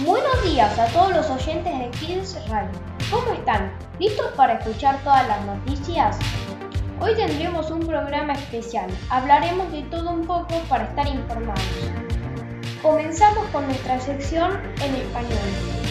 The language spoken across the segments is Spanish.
Buenos días a todos los oyentes de Kids Radio. ¿Cómo están? ¿Listos para escuchar todas las noticias? Hoy tendremos un programa especial. Hablaremos de todo un poco para estar informados. Comenzamos con nuestra sección en español.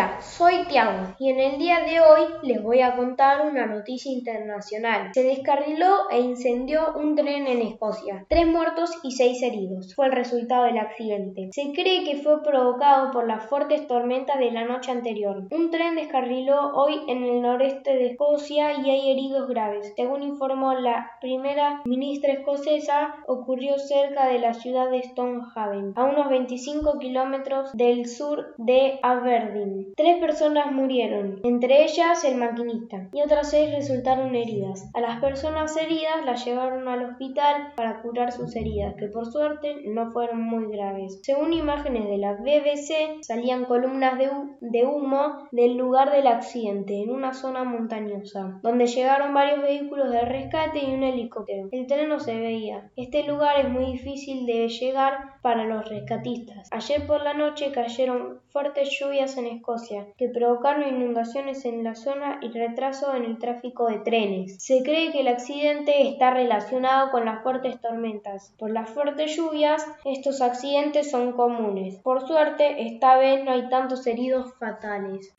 Hola, soy Tiago y en el día de hoy les voy a contar una noticia internacional. Se descarriló e incendió un tren en Escocia. Tres muertos y seis heridos. Fue el resultado del accidente. Se cree que fue provocado por las fuertes tormentas de la noche anterior. Un tren descarriló hoy en el noreste de Escocia y hay heridos graves. Según informó la primera ministra escocesa, ocurrió cerca de la ciudad de Stonehaven, a unos 25 kilómetros del sur de Aberdeen. Tres personas murieron, entre ellas el maquinista, y otras seis resultaron heridas. A las personas heridas las llevaron al hospital para curar sus heridas, que por suerte no fueron muy graves. Según imágenes de la BBC, salían columnas de, humo del lugar del accidente, en una zona montañosa, donde llegaron varios vehículos de rescate y un helicóptero. El tren no se veía. Este lugar es muy difícil de llegar para los rescatistas. Ayer por la noche cayeron fuertes lluvias en Escocia, que provocaron inundaciones en la zona y retraso en el tráfico de trenes. Se cree que el accidente está relacionado con las fuertes tormentas. Por las fuertes lluvias, estos accidentes son comunes. Por suerte, esta vez no hay tantos heridos fatales.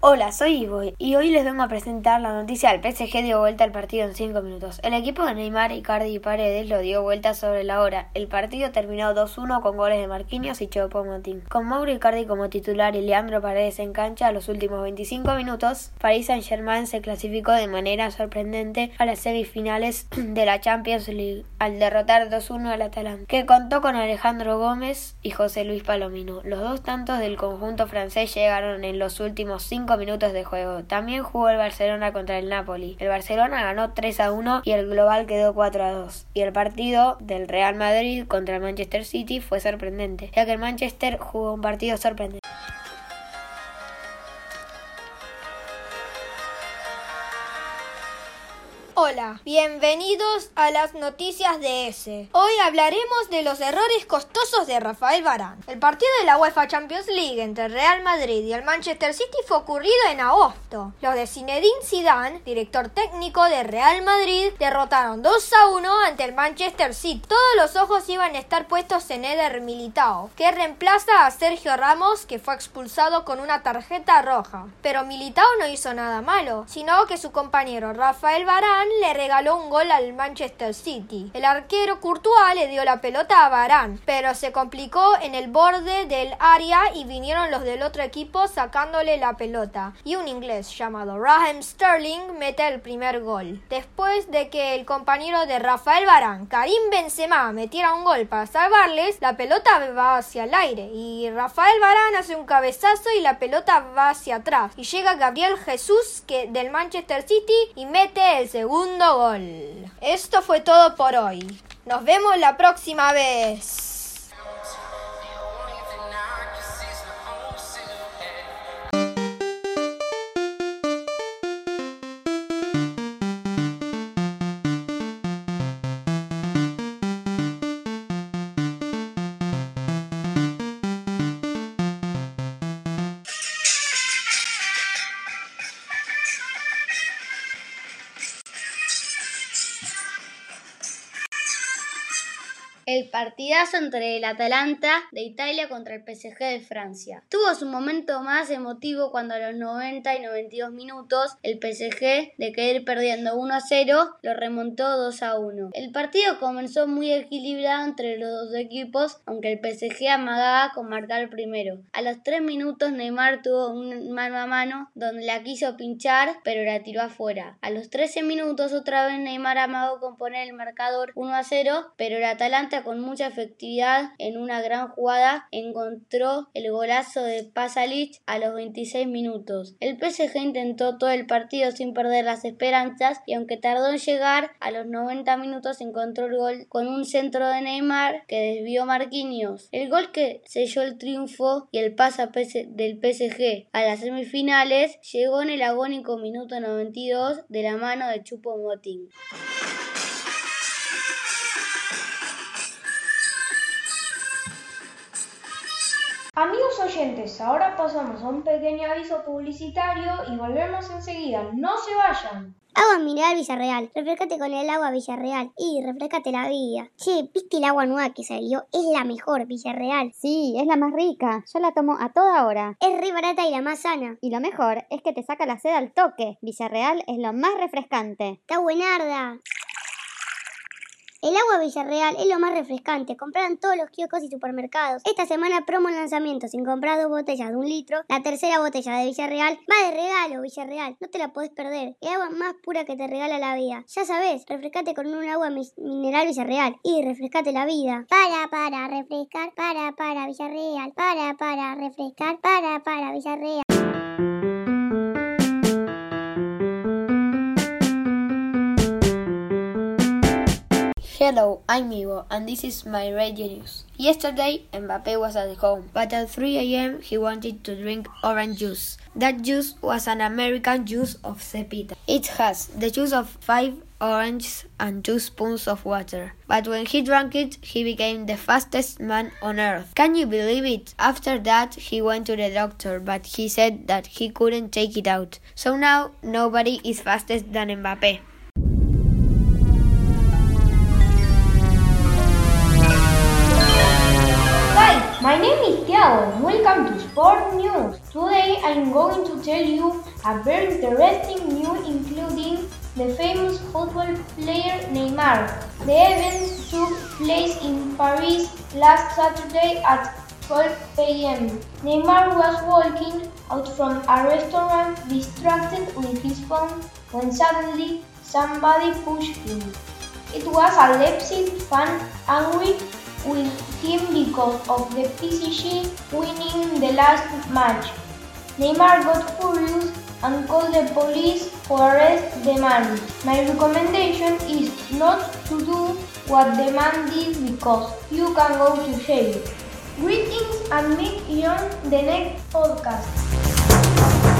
Hola, soy Ivo y hoy les vengo a presentar la noticia del PSG dio vuelta al partido en 5 minutos. El equipo de Neymar, Icardi y Paredes lo dio vuelta sobre la hora. El partido terminó 2-1 con goles de Marquinhos y Choupo-Moting. Con Mauro Icardi como titular y Leandro Paredes en cancha a los últimos 25 minutos, Paris Saint-Germain se clasificó de manera sorprendente a las semifinales de la Champions League al derrotar 2-1 al Atalanta, que contó con Alejandro Gómez y José Luis Palomino. Los dos tantos del conjunto francés llegaron en los últimos 5 minutos de juego. También jugó el Barcelona contra el Napoli. El Barcelona ganó 3 a 1 y el global quedó 4 a 2. Y el partido del Real Madrid contra el Manchester City fue sorprendente, ya que el Manchester jugó un partido sorprendente. Hola, bienvenidos a las noticias de S. Hoy hablaremos de los errores costosos de Rafael Varane. El partido de la UEFA Champions League entre Real Madrid y el Manchester City fue ocurrido en agosto. Los de Zinedine Zidane, director técnico de Real Madrid, derrotaron 2 a 1 ante el Manchester City. Todos los ojos iban a estar puestos en Eder Militao, que reemplaza a Sergio Ramos, que fue expulsado con una tarjeta roja. Pero Militao no hizo nada malo, sino que su compañero Rafael Le regaló un gol al Manchester City. El arquero Courtois le dio la pelota a Varane, pero se complicó en el borde del área y vinieron los del otro equipo sacándole la pelota. Y un inglés llamado Raheem Sterling mete el primer gol. Después de que el compañero de Rafael Varane, Karim Benzema, metiera un gol para salvarles, la pelota va hacia el aire y Rafael Varane hace un cabezazo y la pelota va hacia atrás. Y llega Gabriel Jesús que del Manchester City y mete el segundo segundo gol. Esto fue todo por hoy. Nos vemos la próxima vez. Partidazo entre el Atalanta de Italia contra el PSG de Francia. Tuvo su momento más emotivo cuando a los 90 y 92 minutos el PSG, de caer perdiendo 1 a 0, lo remontó 2 a 1. El partido comenzó muy equilibrado entre los dos equipos, aunque el PSG amagaba con marcar primero. A los 3 minutos Neymar tuvo un mano a mano donde la quiso pinchar, pero la tiró afuera. A los 13 minutos otra vez Neymar amagó con poner el marcador 1 a 0, pero el Atalanta con mucha efectividad en una gran jugada encontró el golazo de Pasalic a los 26 minutos. El PSG intentó todo el partido sin perder las esperanzas y aunque tardó en llegar, a los 90 minutos encontró el gol con un centro de Neymar que desvió Marquinhos. El gol que selló el triunfo y el paso del PSG a las semifinales llegó en el agónico minuto 92 de la mano de Chupo Moting. Amigos oyentes, ahora pasamos a un pequeño aviso publicitario y volvemos enseguida. ¡No se vayan! Agua mineral Villarreal. Refrescate con el agua Villarreal. Y refrescate la vida. Che, ¿viste el agua nueva que salió? Es la mejor, Villarreal. Sí, es la más rica. Yo la tomo a toda hora. Es re barata y la más sana. Y lo mejor es que te saca la sed al toque. Villarreal es lo más refrescante. Está buenarda. El agua Villarreal es lo más refrescante. Compran todos los kioscos y supermercados. Esta semana promo en lanzamiento. Sin comprar dos botellas de un litro, la tercera botella de Villarreal va de regalo, Villarreal. No te la podés perder. El agua más pura que te regala la vida. Ya sabes, refrescate con un agua mineral Villarreal. Y refrescate la vida. Para, para, refrescar. Para, para, Villarreal. Para, para, refrescar. Para, para, Villarreal. Hello, I'm Ivo, and this is my radio news. Yesterday, Mbappe was at home, but at 3 a.m. he wanted to drink orange juice. That juice was an American juice of cepita. It has the juice of five oranges and two spoons of water. But when he drank it, he became the fastest man on earth. Can you believe it? After that, he went to the doctor, but he said that he couldn't take it out. So now, nobody is faster than Mbappe. My name is Thiago. Welcome to Sport News. Today I'm going to tell you a very interesting news including the famous football player Neymar. The event took place in Paris last Saturday at 12 p.m. Neymar was walking out from a restaurant distracted with his phone when suddenly somebody pushed him. It was a Leipzig fan angry with him because of the PSG winning the last match. Neymar got furious and called the police to arrest the man. My recommendation is not to do what the man did because you can go to jail. Greetings and meet you on the next podcast.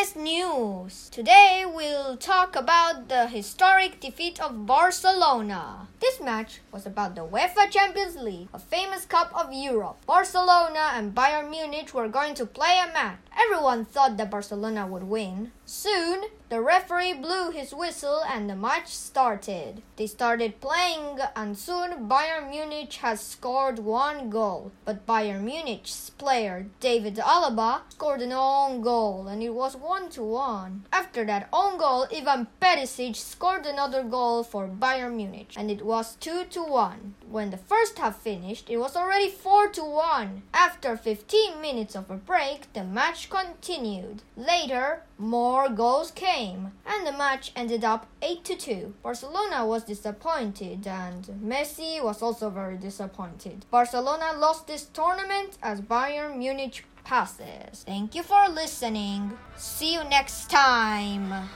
SS News. Today we'll talk about the historic defeat of Barcelona. This match was about the UEFA Champions League, a famous cup of Europe. Barcelona and Bayern Munich were going to play a match. Everyone thought that Barcelona would win. Soon, the referee blew his whistle and the match started. They started playing and soon Bayern Munich has scored one goal. But Bayern Munich's player David Alaba scored an own goal and it was 1 to 1. After that own goal, Ivan Perisic scored another goal for Bayern Munich and it was 2 to 1. When the first half finished, it was already 4 to 1. After 15 minutes of a break, the match continued. Later, more goals came, and the match ended up 8 to 2. Barcelona was disappointed, and Messi was also very disappointed. Barcelona lost this tournament as Bayern Munich passes. Thank you for listening. See you next time.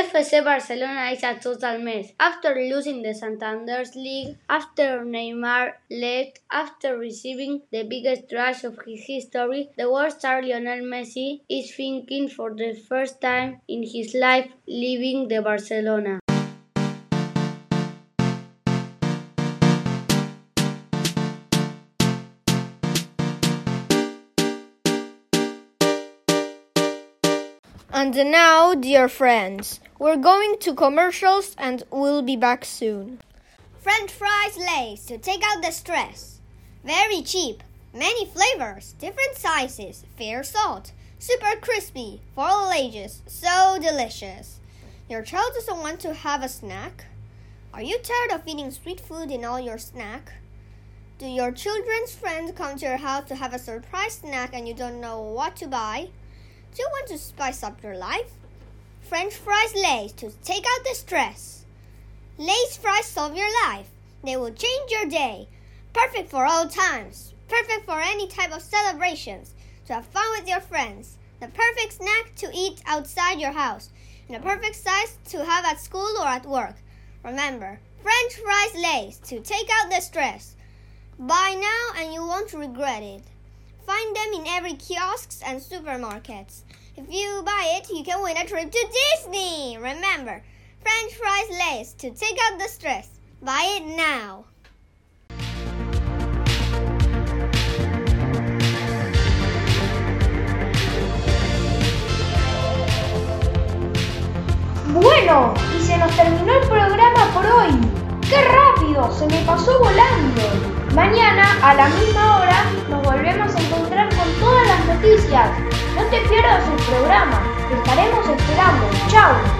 FC Barcelona is a total mess. After losing the Santander's League, after Neymar left, after receiving the biggest trash of his history, the world star Lionel Messi is thinking for the first time in his life leaving the Barcelona. And now, dear friends, we're going to commercials and we'll be back soon. French fries Lays to take out the stress. Very cheap. Many flavors, different sizes, fair salt, super crispy, for all ages, so delicious. Your child doesn't want to have a snack? Are you tired of eating sweet food in all your snack? Do your children's friends come to your house to have a surprise snack and you don't know what to buy? Do you want to spice up your life? French fries Lays to take out the stress. Lay's fries solve your life. They will change your day. Perfect for all times. Perfect for any type of celebrations. To have fun with your friends. The perfect snack to eat outside your house. And the perfect size to have at school or at work. Remember, French fries Lays to take out the stress. Buy now and you won't regret it. Find them in every kiosks and supermarkets. If you buy it, you can win a trip to Disney. Remember, French fries Lays to take out the stress. Buy it now. Bueno, y se nos terminó el programa por hoy. ¡Qué rápido! Se me pasó volando. Mañana, a la misma hora, nos volvemos programa. Te estaremos esperando. ¡Chao!